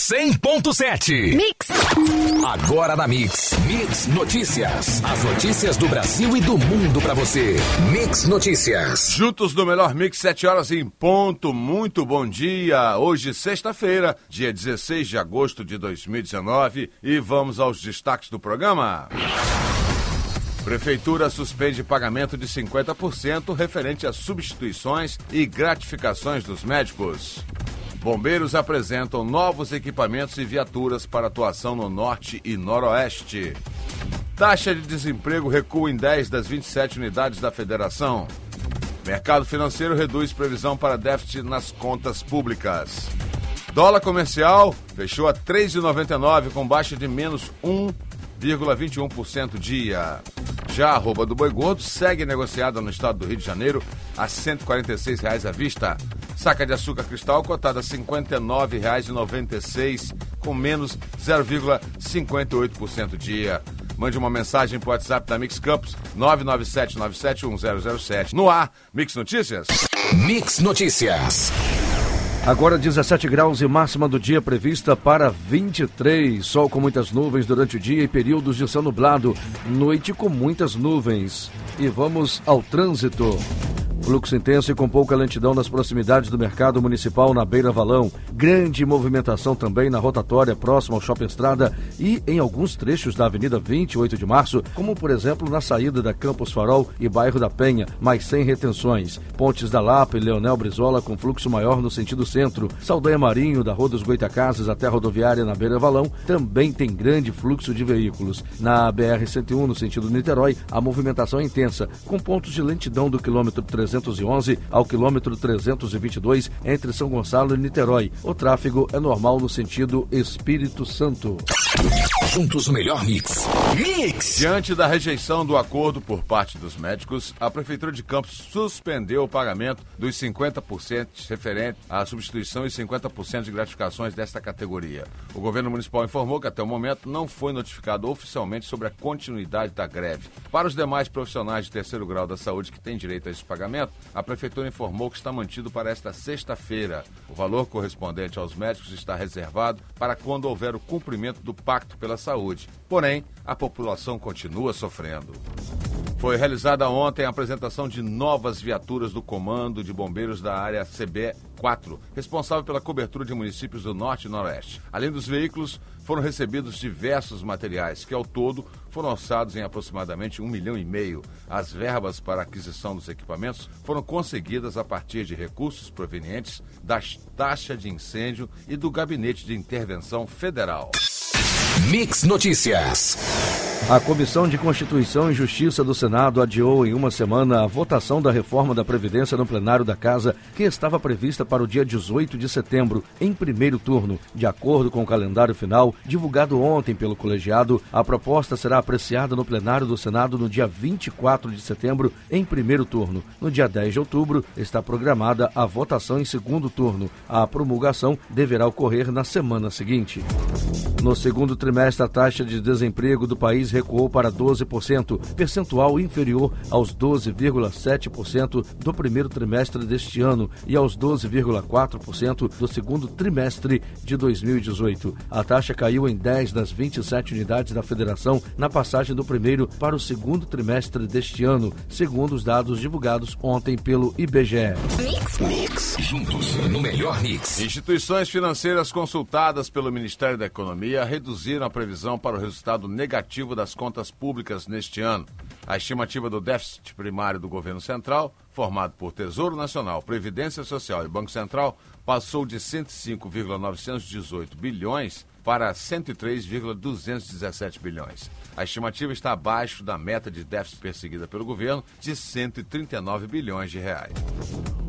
100.7. Mix. Agora na Mix. Mix Notícias. As notícias do Brasil e do mundo pra você. Mix Notícias. Juntos no melhor Mix, 7 horas em ponto. Muito bom dia. Hoje, sexta-feira, dia 16 de agosto de 2019. E vamos aos destaques do programa. Prefeitura suspende pagamento de 50% referente a substituições e gratificações dos médicos. Bombeiros apresentam novos equipamentos e viaturas para atuação no norte e noroeste. Taxa de desemprego recua em 10 das 27 unidades da federação. Mercado financeiro reduz previsão para déficit nas contas públicas. Dólar comercial fechou a 3,99 com baixa de menos 1,21% dia. Já a arroba do boi gordo segue negociada no estado do Rio de Janeiro a 146 reais à vista. Saca de açúcar cristal cotada a R$ 59,96 com menos 0,58% dia. Mande uma mensagem para o WhatsApp da Mix Campos 997971007. No ar, Mix Notícias. Mix Notícias. Agora 17 graus e máxima do dia prevista para 23. Sol com muitas nuvens durante o dia e períodos de céu nublado. Noite com muitas nuvens. E vamos ao trânsito. Fluxo intenso e com pouca lentidão nas proximidades do mercado municipal na Beira Valão. Grande movimentação também na rotatória próxima ao Shopping Estrada e em alguns trechos da Avenida 28 de Março, como por exemplo na saída da Campos Farol e Bairro da Penha, mas sem retenções. Pontes da Lapa e Leonel Brizola com fluxo maior no sentido centro. Saldanha Marinho, da Rua dos Goitacazes até a rodoviária na Beira Valão, também tem grande fluxo de veículos. Na BR-101, no sentido Niterói, a movimentação é intensa, com pontos de lentidão do quilômetro 300 311 ao quilômetro 322 entre São Gonçalo e Niterói. O tráfego é normal no sentido Espírito Santo. Juntos o melhor mix. Mix! Diante da rejeição do acordo por parte dos médicos, a Prefeitura de Campos suspendeu o pagamento dos 50% referente à substituição e 50% de gratificações desta categoria. O governo municipal informou que até o momento não foi notificado oficialmente sobre a continuidade da greve. Para os demais profissionais de terceiro grau da saúde que têm direito a esse pagamento, a Prefeitura informou que está mantido para esta sexta-feira. O valor correspondente aos médicos está reservado para quando houver o cumprimento do Pacto pela Saúde. Porém, a população continua sofrendo. Foi realizada ontem a apresentação de novas viaturas do Comando de Bombeiros da área CB4, responsável pela cobertura de municípios do Norte e Noroeste. Além dos veículos, foram recebidos diversos materiais, que ao todo foram orçados em aproximadamente um milhão e meio. As verbas para aquisição dos equipamentos foram conseguidas a partir de recursos provenientes da taxa de incêndio e do Gabinete de Intervenção Federal. Mix Notícias. A Comissão de Constituição e Justiça do Senado adiou em uma semana a votação da reforma da Previdência no plenário da Casa, que estava prevista para o dia 18 de setembro, em primeiro turno. De acordo com o calendário final, divulgado ontem pelo colegiado, a proposta será apreciada no plenário do Senado no dia 24 de setembro, em primeiro turno. No dia 10 de outubro, está programada a votação em segundo turno. A promulgação deverá ocorrer na semana seguinte. No segundo trimestre, a taxa de desemprego do país recuou para 12%, percentual inferior aos 12,7% do primeiro trimestre deste ano e aos 12,4% do segundo trimestre de 2018. A taxa caiu em 10 das 27 unidades da federação na passagem do primeiro para o segundo trimestre deste ano, segundo os dados divulgados ontem pelo IBGE. Mix, mix. Juntos no melhor mix. Instituições financeiras consultadas pelo Ministério da Economia reduziram a previsão para o resultado negativo das contas públicas neste ano. A estimativa do déficit primário do governo central, formado por Tesouro Nacional, Previdência Social e Banco Central, passou de 105,918 bilhões para 103,217 bilhões. A estimativa está abaixo da meta de déficit perseguida pelo governo de 139 bilhões de reais.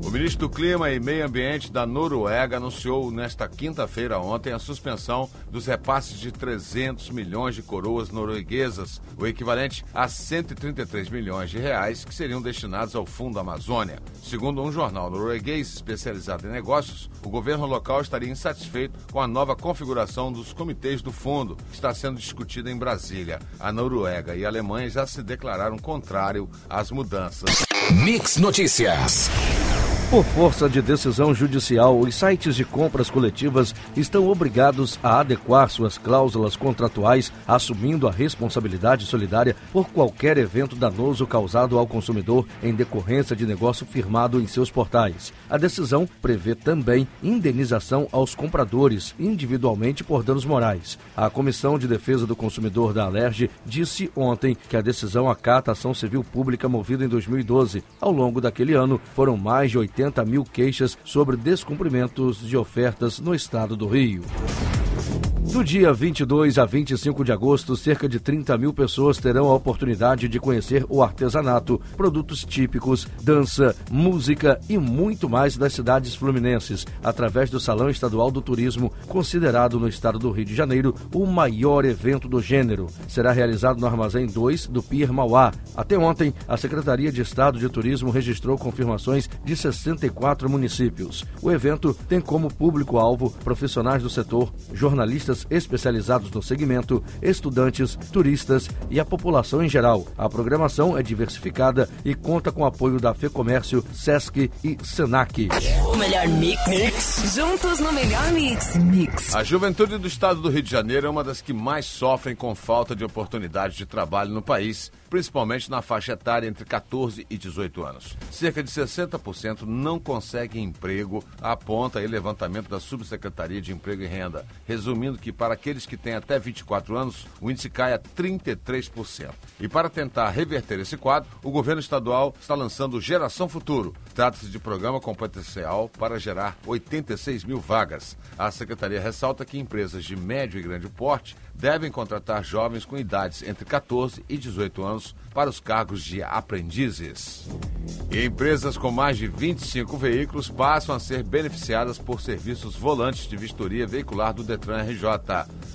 O ministro do Clima e Meio Ambiente da Noruega anunciou nesta quinta-feira ontem a suspensão dos repasses de 300 milhões de coroas norueguesas, o equivalente a 133 milhões de reais que seriam destinados ao Fundo Amazônia. Segundo um jornal norueguês especializado em negócios, o governo local estaria insatisfeito com a nova configuração dos comitês do fundo, que está sendo discutida em Brasília. A Noruega e a Alemanha já se declararam contrário às mudanças. Mix Notícias. Por força de decisão judicial, os sites de compras coletivas estão obrigados a adequar suas cláusulas contratuais, assumindo a responsabilidade solidária por qualquer evento danoso causado ao consumidor em decorrência de negócio firmado em seus portais. A decisão prevê também indenização aos compradores individualmente por danos morais. A Comissão de Defesa do Consumidor da Alerj disse ontem que a decisão acata a ação civil pública movida em 2012. Ao longo daquele ano, foram mais de 80 80 mil queixas sobre descumprimentos de ofertas no estado do Rio. Do dia 22 a 25 de agosto, cerca de 30 mil pessoas terão a oportunidade de conhecer o artesanato, produtos típicos, dança, música e muito mais das cidades fluminenses, através do Salão Estadual do Turismo, considerado no estado do Rio de Janeiro o maior evento do gênero. Será realizado no Armazém 2 do Pier Mauá. Até ontem, a Secretaria de Estado de Turismo registrou confirmações de 64 municípios. O evento tem como público-alvo profissionais do setor, jornalistas especializados no segmento, estudantes, turistas e a população em geral. A programação é diversificada e conta com apoio da FEComércio, SESC e SENAC. O melhor mix. mix. Juntos no melhor mix. Mix. A juventude do estado do Rio de Janeiro é uma das que mais sofrem com falta de oportunidades de trabalho no país principalmente na faixa etária entre 14 e 18 anos. Cerca de 60% não conseguem emprego, aponta aí levantamento da Subsecretaria de Emprego e Renda, resumindo que para aqueles que têm até 24 anos, o índice cai a 33%. E para tentar reverter esse quadro, o governo estadual está lançando Geração Futuro. Trata-se de programa com potencial para gerar 86 mil vagas. A secretaria ressalta que empresas de médio e grande porte devem contratar jovens com idades entre 14 e 18 anos para os cargos de aprendizes. E empresas com mais de 25 veículos passam a ser beneficiadas por serviços volantes de vistoria veicular do Detran RJ.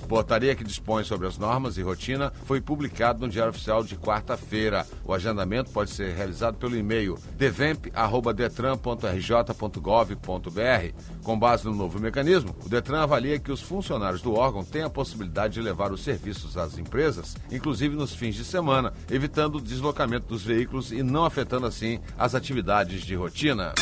Portaria que dispõe sobre as normas e rotina foi publicado no Diário Oficial de quarta-feira. O agendamento pode ser realizado pelo e-mail devemp.detran.rj.gov.br. Com base no novo mecanismo, o Detran avalia que os funcionários do órgão têm a possibilidade de levar os serviços às empresas, inclusive nos fins de semana, evitando o deslocamento dos veículos e não afetando assim as atividades de rotina.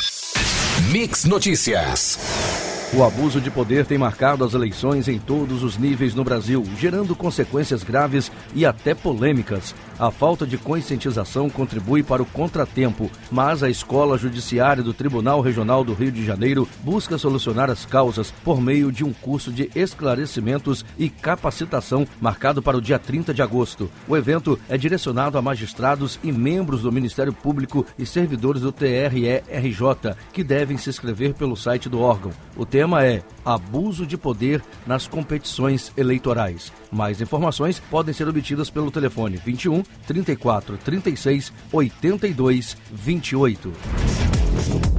Mix Notícias. O abuso de poder tem marcado as eleições em todos os níveis no Brasil, gerando consequências graves e até polêmicas. A falta de conscientização contribui para o contratempo, mas a Escola Judiciária do Tribunal Regional do Rio de Janeiro busca solucionar as causas por meio de um curso de esclarecimentos e capacitação marcado para o dia 30 de agosto. O evento é direcionado a magistrados e membros do Ministério Público e servidores do TRE-RJ, que devem se inscrever pelo site do órgão. O tema é Abuso de Poder nas Competições Eleitorais. Mais informações podem ser obtidas pelo telefone 21 34 36 82 28.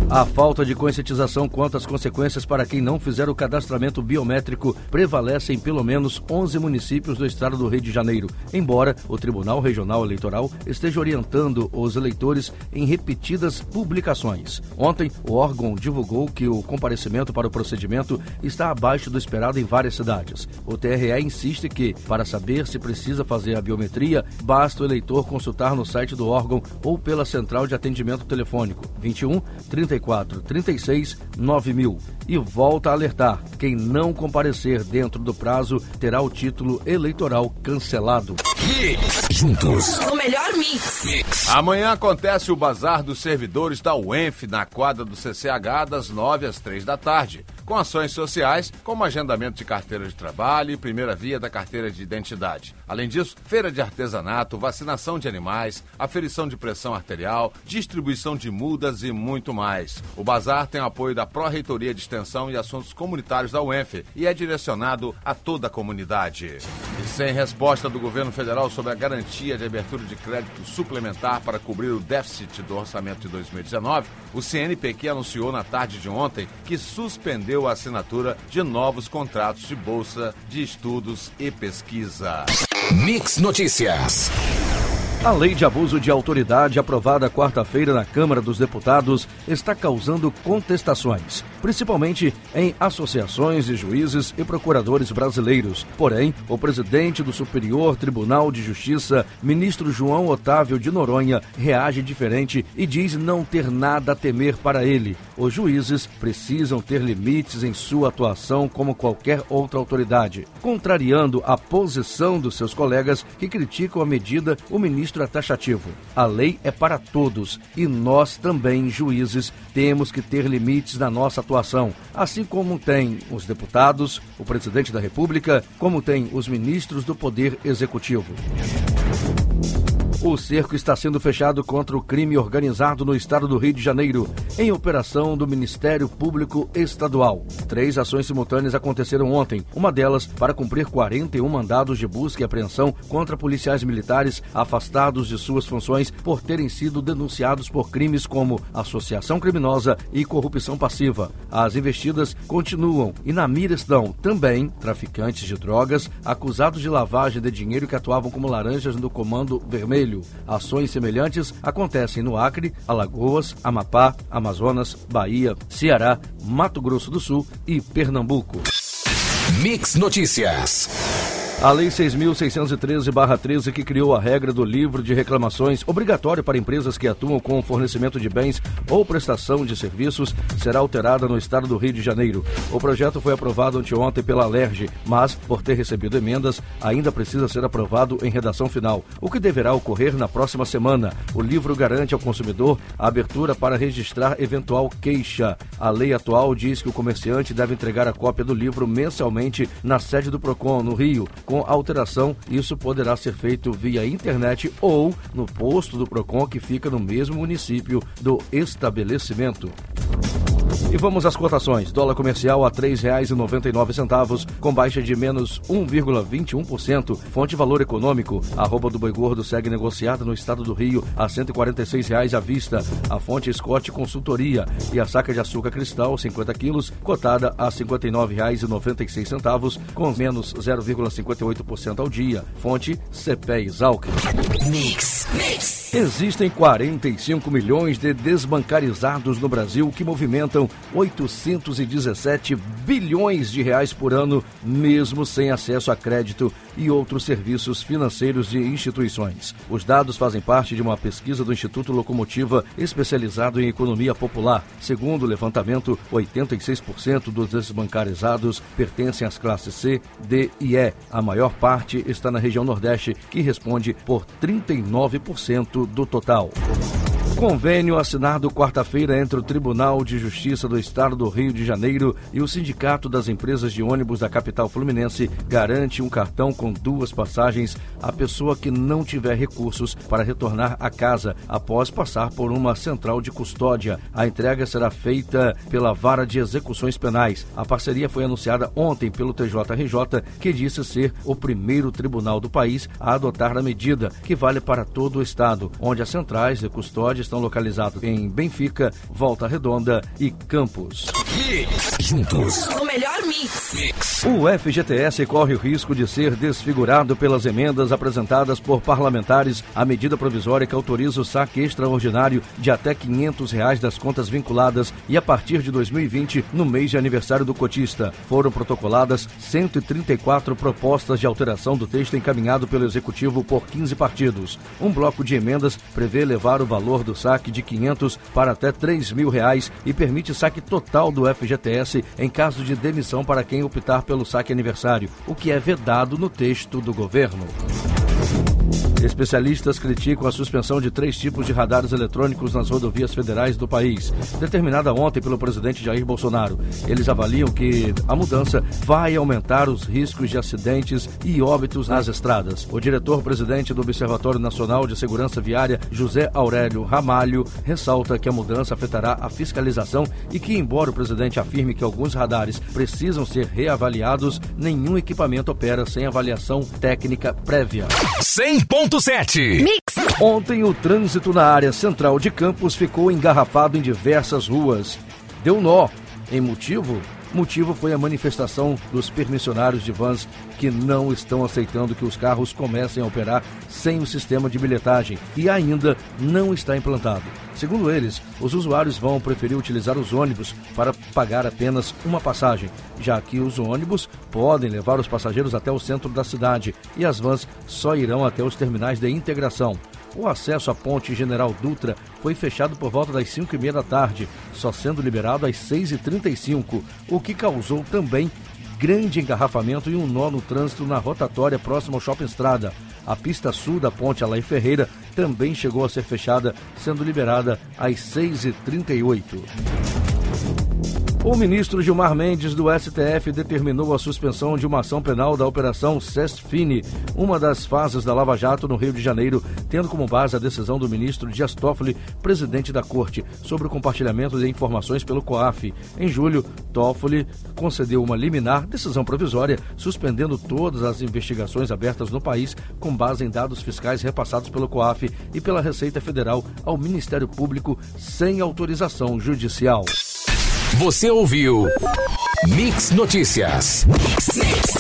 A falta de conscientização quanto às consequências para quem não fizer o cadastramento biométrico prevalece em pelo menos 11 municípios do estado do Rio de Janeiro, embora o Tribunal Regional Eleitoral esteja orientando os eleitores em repetidas publicações. Ontem, o órgão divulgou que o comparecimento para o procedimento está abaixo do esperado em várias cidades. O TRE insiste que, para saber se precisa fazer a biometria, basta o eleitor consultar no site do órgão ou pela central de atendimento telefônico 21 34 36 9000 e volta a alertar: quem não comparecer dentro do prazo terá o título eleitoral cancelado. Juntos. O melhor mix. mix. Amanhã acontece o Bazar dos Servidores da UENF na quadra do CCH das 9 às 3 da tarde com ações sociais, como agendamento de carteira de trabalho e primeira via da carteira de identidade. Além disso, feira de artesanato, vacinação de animais, aferição de pressão arterial, distribuição de mudas e muito mais. O bazar tem apoio da Pró-Reitoria de Extensão e Assuntos Comunitários da UENF e é direcionado a toda a comunidade. E sem resposta do governo federal sobre a garantia de abertura de crédito suplementar para cobrir o déficit do orçamento de 2019, o CNPq anunciou na tarde de ontem que suspendeu a assinatura de novos contratos de bolsa de estudos e pesquisa. Mix Notícias. A lei de abuso de autoridade, aprovada quarta-feira na Câmara dos Deputados, está causando contestações, principalmente em associações de juízes e procuradores brasileiros. Porém, o presidente do Superior Tribunal de Justiça, ministro João Otávio de Noronha, reage diferente e diz não ter nada a temer para ele. Os juízes precisam ter limites em sua atuação como qualquer outra autoridade. Contrariando a posição dos seus colegas que criticam a medida, o ministro registro é taxativo. A lei é para todos e nós também, juízes, temos que ter limites na nossa atuação, assim como tem os deputados, o presidente da República, como tem os ministros do Poder Executivo. O cerco está sendo fechado contra o crime organizado no estado do Rio de Janeiro, em operação do Ministério Público Estadual. Três ações simultâneas aconteceram ontem, uma delas para cumprir 41 mandados de busca e apreensão contra policiais militares afastados de suas funções por terem sido denunciados por crimes como associação criminosa e corrupção passiva. As investidas continuam e na mira estão também traficantes de drogas acusados de lavagem de dinheiro que atuavam como laranjas no Comando Vermelho. Ações semelhantes acontecem no Acre, Alagoas, Amapá, Amazonas, Bahia, Ceará, Mato Grosso do Sul e Pernambuco. Mix Notícias. A Lei 6.613-13, que criou a regra do livro de reclamações obrigatório para empresas que atuam com o fornecimento de bens ou prestação de serviços, será alterada no estado do Rio de Janeiro. O projeto foi aprovado anteontem pela Alerj, mas, por ter recebido emendas, ainda precisa ser aprovado em redação final, o que deverá ocorrer na próxima semana. O livro garante ao consumidor a abertura para registrar eventual queixa. A lei atual diz que o comerciante deve entregar a cópia do livro mensalmente na sede do PROCON, no Rio. Com alteração, isso poderá ser feito via internet ou no posto do PROCON que fica no mesmo município do estabelecimento. E vamos às cotações. Dólar comercial a R$ 3,99, com baixa de menos 1,21%. Fonte Valor Econômico. Arroba do Boi Gordo segue negociada no estado do Rio a R$ 146,00 à vista. A fonte Scott Consultoria. E a saca de açúcar cristal, 50 quilos, cotada a R$ 59,96, com menos 0,58% ao dia. Fonte CPE Exalc. Mix, mix. Existem 45 milhões de desbancarizados no Brasil que movimentam 817 bilhões de reais por ano, mesmo sem acesso a crédito e outros serviços financeiros de instituições. Os dados fazem parte de uma pesquisa do Instituto Locomotiva especializado em economia popular. Segundo o levantamento, 86% dos desbancarizados pertencem às classes C, D e E. A maior parte está na região Nordeste, que responde por 39% do total. Convênio assinado quarta-feira entre o Tribunal de Justiça do Estado do Rio de Janeiro e o Sindicato das Empresas de Ônibus da capital fluminense garante um cartão com duas passagens à pessoa que não tiver recursos para retornar a casa após passar por uma central de custódia. A entrega será feita pela Vara de Execuções Penais. A parceria foi anunciada ontem pelo TJRJ, que disse ser o primeiro tribunal do país a adotar a medida, que vale para todo o estado, onde as centrais de custódia estão localizados em Benfica, Volta Redonda e Campos. Juntos. O melhor mix. Mix. O FGTS corre o risco de ser desfigurado pelas emendas apresentadas por parlamentares à medida provisória que autoriza o saque extraordinário de até 500 reais das contas vinculadas e a partir de 2020, no mês de aniversário do cotista. Foram protocoladas 134 propostas de alteração do texto encaminhado pelo Executivo por 15 partidos. Um bloco de emendas prevê levar o valor do saque de 500 para até 3 mil reais e permite saque total do FGTS em caso de demissão para quem optar pelo saque aniversário, o que é vedado no texto do governo. Especialistas criticam a suspensão de três tipos de radares eletrônicos nas rodovias federais do país, determinada ontem pelo presidente Jair Bolsonaro. Eles avaliam que a mudança vai aumentar os riscos de acidentes e óbitos nas estradas. O diretor-presidente do Observatório Nacional de Segurança Viária, José Aurélio Ramalho, ressalta que a mudança afetará a fiscalização e que, embora o presidente afirme que alguns radares precisam ser reavaliados, nenhum equipamento opera sem avaliação técnica prévia. 100.7. Mix. Ontem, o trânsito na área central de Campos ficou engarrafado em diversas ruas. Deu nó. Em motivo, Motivo foi a manifestação dos permissionários de vans que não estão aceitando que os carros comecem a operar sem o sistema de bilhetagem e ainda não está implantado. Segundo eles, os usuários vão preferir utilizar os ônibus para pagar apenas uma passagem, já que os ônibus podem levar os passageiros até o centro da cidade e as vans só irão até os terminais de integração. O acesso à ponte General Dutra foi fechado por volta das 5 e meia da tarde, só sendo liberado às 6h35, o que causou também grande engarrafamento e um nó no trânsito na rotatória próxima ao Shopping Estrada. A pista sul da ponte Alain Ferreira também chegou a ser fechada, sendo liberada às 6h38. O ministro Gilmar Mendes do STF determinou a suspensão de uma ação penal da Operação Sestfine, uma das fases da Lava Jato no Rio de Janeiro, tendo como base a decisão do ministro Dias Toffoli, presidente da Corte, sobre o compartilhamento de informações pelo COAF. Em julho, Toffoli concedeu uma liminar, decisão provisória, suspendendo todas as investigações abertas no país com base em dados fiscais repassados pelo COAF e pela Receita Federal ao Ministério Público sem autorização judicial. Você ouviu Mix Notícias. Mix, mix.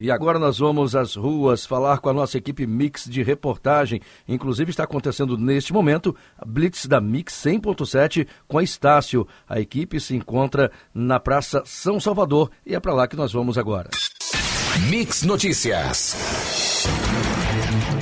E agora nós vamos às ruas falar com a nossa equipe Mix de reportagem. Inclusive está acontecendo neste momento a Blitz da Mix 100.7 com a Estácio. A equipe se encontra na Praça São Salvador e é para lá que nós vamos agora. Mix Notícias.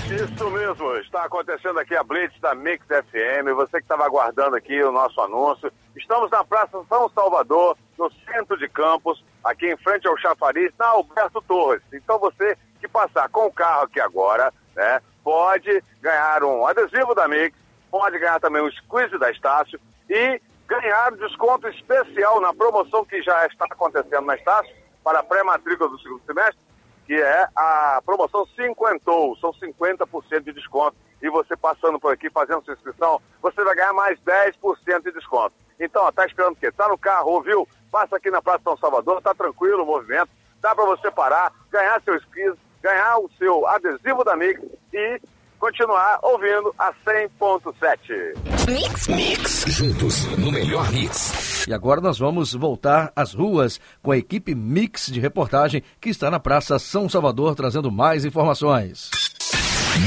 Isso mesmo, está acontecendo aqui a Blitz da Mix FM. Você que estava aguardando aqui o nosso anúncio. Estamos na Praça São Salvador, no centro de Campos, aqui em frente ao Chafariz, na Alberto Torres. Então você que passar com o carro aqui agora, né, pode ganhar um adesivo da Mix, pode ganhar também um squeeze da Estácio e ganhar desconto especial na promoção que já está acontecendo na Estácio para a pré-matrícula do segundo semestre, que é a promoção cinquentou, são 50% de desconto. E você passando por aqui, fazendo sua inscrição, você vai ganhar mais 10% de desconto. Então, ó, tá esperando o quê? Tá no carro, ouviu? Passa aqui na Praça São Salvador, tá tranquilo o movimento, dá para você parar, ganhar seu esquizo, ganhar o seu adesivo da Mix e continuar ouvindo a 100.7. Mix, mix, juntos no melhor mix. E agora nós vamos voltar às ruas com a equipe Mix de reportagem que está na Praça São Salvador trazendo mais informações.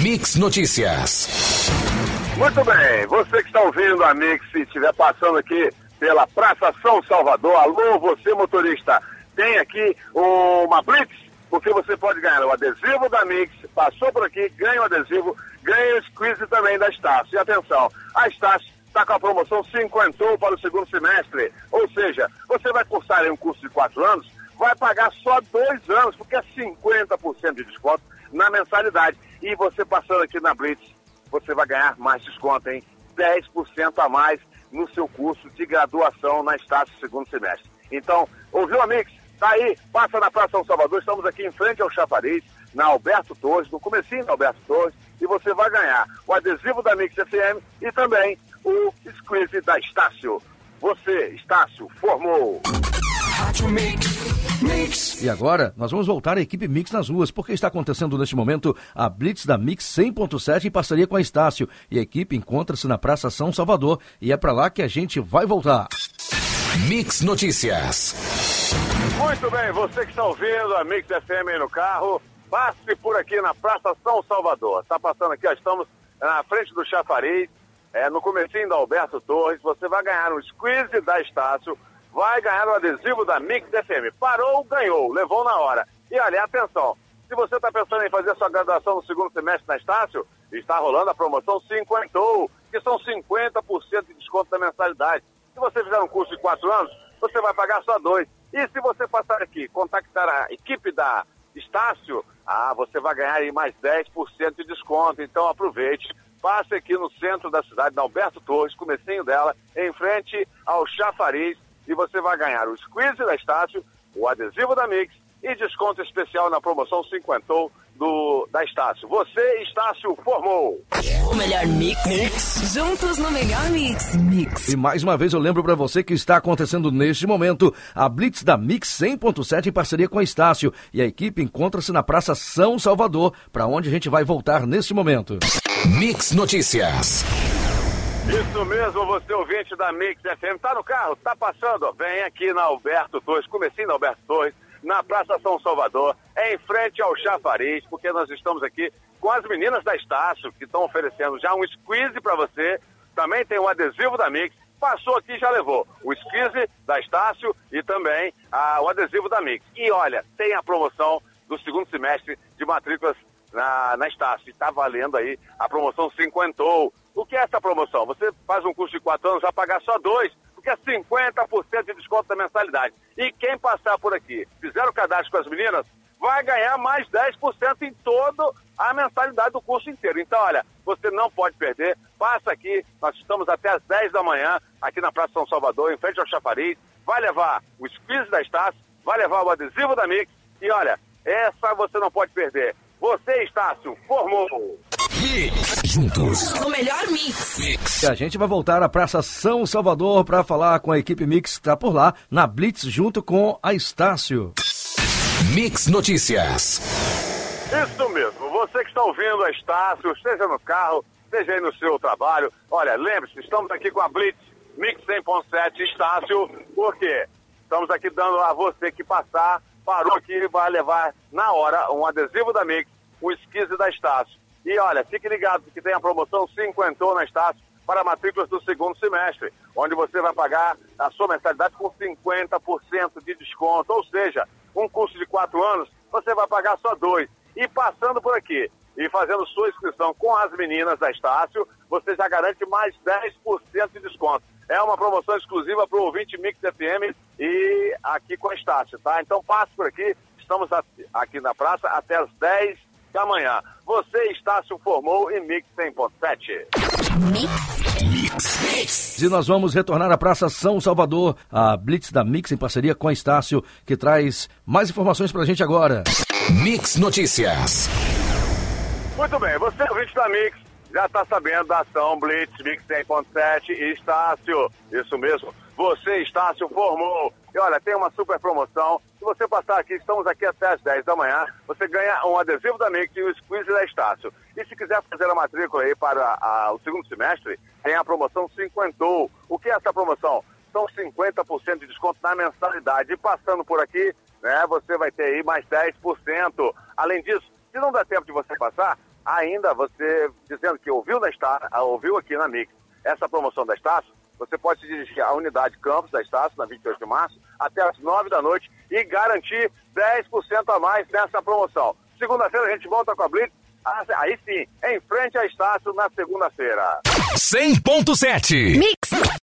Mix Notícias. Muito bem, você que está ouvindo a Mix e estiver passando aqui pela Praça São Salvador, alô, você motorista, tem aqui uma Blitz, porque você pode ganhar o adesivo da Mix, passou por aqui, ganha o adesivo, ganha o squeeze também da Estácio. E atenção, a Estácio está com a promoção 50 para o segundo semestre, ou seja, você vai cursar em um curso de quatro anos, vai pagar só dois anos, porque é 50% de desconto na mensalidade. E você passando aqui na Blitz, você vai ganhar mais desconto, hein? 10% a mais no seu curso de graduação na Estácio segundo semestre. Então, ouviu a Mix? Tá aí, passa na Praça São Salvador, estamos aqui em frente ao Chafariz, na Alberto Torres, no comecinho da Alberto Torres, e você vai ganhar o adesivo da Mix FM e também o squeeze da Estácio. Você, Estácio, formou! E agora nós vamos voltar à equipe Mix nas ruas, porque está acontecendo neste momento a Blitz da Mix 100.7 em parceria com a Estácio. E a equipe encontra-se na Praça São Salvador e é para lá que a gente vai voltar. Mix Notícias. Muito bem, você que está ouvindo a Mix FM aí no carro, passe por aqui na Praça São Salvador. Está passando aqui, ó, estamos na frente do Chafariz, é, no comecinho da Alberto Torres. Você vai ganhar um squeeze da Estácio vai ganhar o adesivo da Mix FM. Parou, ganhou, levou na hora. E olha, atenção, se você está pensando em fazer sua graduação no segundo semestre na Estácio, está rolando a promoção 50, que são 50% de desconto da mensalidade. Se você fizer um curso de quatro anos, você vai pagar só dois. E se você passar aqui, contactar a equipe da Estácio, ah, você vai ganhar aí mais 10% de desconto. Então aproveite. Passe aqui no centro da cidade, na Alberto Torres, comecinho dela, em frente ao Chafariz e você vai ganhar o squeeze da Estácio, o adesivo da Mix e desconto especial na promoção 50 do, da Estácio. Você, Estácio, formou! O melhor mix. mix. Juntos no melhor mix. Mix. E mais uma vez eu lembro para você que está acontecendo neste momento a Blitz da Mix 100.7 em parceria com a Estácio. E a equipe encontra-se na Praça São Salvador, para onde a gente vai voltar neste momento. Mix Notícias. Isso mesmo, você ouvinte da Mix FM, tá no carro, tá passando, vem aqui na Alberto Torres, comecinho na Alberto Torres, na Praça São Salvador, em frente ao Chafariz, porque nós estamos aqui com as meninas da Estácio, que estão oferecendo já um squeeze para você, também tem um adesivo da Mix, passou aqui já levou. O squeeze da Estácio e também ah, o adesivo da Mix. E olha, tem a promoção do segundo semestre de matrículas na, na Estácio, está valendo aí a promoção cinquentou, é essa promoção? Você faz um curso de quatro anos, vai pagar só dois, porque é 50% de desconto da mensalidade. E quem passar por aqui, fizer o cadastro com as meninas, vai ganhar mais 10% em toda a mensalidade do curso inteiro. Então, olha, você não pode perder. Passa aqui, nós estamos até às 10 da manhã, aqui na Praça São Salvador, em frente ao Chafariz. Vai levar o squeeze da Estácio, vai levar o adesivo da Mix. E olha, essa você não pode perder. Você, Estácio, formou! Juntos. O melhor mix. E a gente vai voltar à Praça São Salvador para falar com a equipe Mix que está por lá, na Blitz, junto com a Estácio. Mix Notícias. Isso mesmo, você que está ouvindo a Estácio, seja no carro, seja aí no seu trabalho. Olha, lembre-se, estamos aqui com a Blitz Mix 100.7 Estácio, por quê? Estamos aqui dando a você que passar parou aqui e vai levar na hora um adesivo da Mix, um esquise da Estácio. E olha, fique ligado que tem a promoção cinquentou na Estácio para matrículas do segundo semestre, onde você vai pagar a sua mensalidade com 50% de desconto, ou seja, um curso de quatro anos, você vai pagar só dois. E passando por aqui e fazendo sua inscrição com as meninas da Estácio, você já garante mais 10% de desconto. É uma promoção exclusiva para o ouvinte Mix FM e aqui com a Estácio, tá? Então passe por aqui, estamos aqui na praça até as 10 da manhã. Você, Estácio, formou em Mix 100.7. Mix. Mix. Mix. E nós vamos retornar à Praça São Salvador, a Blitz da Mix em parceria com a Estácio, que traz mais informações pra gente agora. Mix Notícias. Muito bem, você, ouvinte da Mix, já está sabendo da ação Blitz Mix 100.7 e Estácio. Isso mesmo, você, Estácio, formou. E olha, tem uma super promoção. Se você passar aqui, estamos aqui até as 10 da manhã, você ganha um adesivo da Mix e um squeeze da Estácio. E se quiser fazer a matrícula aí para a, o segundo semestre, tem a promoção Cinquentou. O que é essa promoção? São 50% de desconto na mensalidade. E passando por aqui, né, você vai ter aí mais 10%. Além disso, se não der tempo de você passar, ainda você dizendo que ouviu na ouviu aqui na Mix essa promoção da Estácio, você pode se dirigir à unidade campus da Estácio, na 28 de março, até as 9 da noite e garantir 10% a mais nessa promoção. Segunda-feira a gente volta com a Blitz, ah, aí sim, em frente à Estácio, na segunda-feira. 100.7 Mix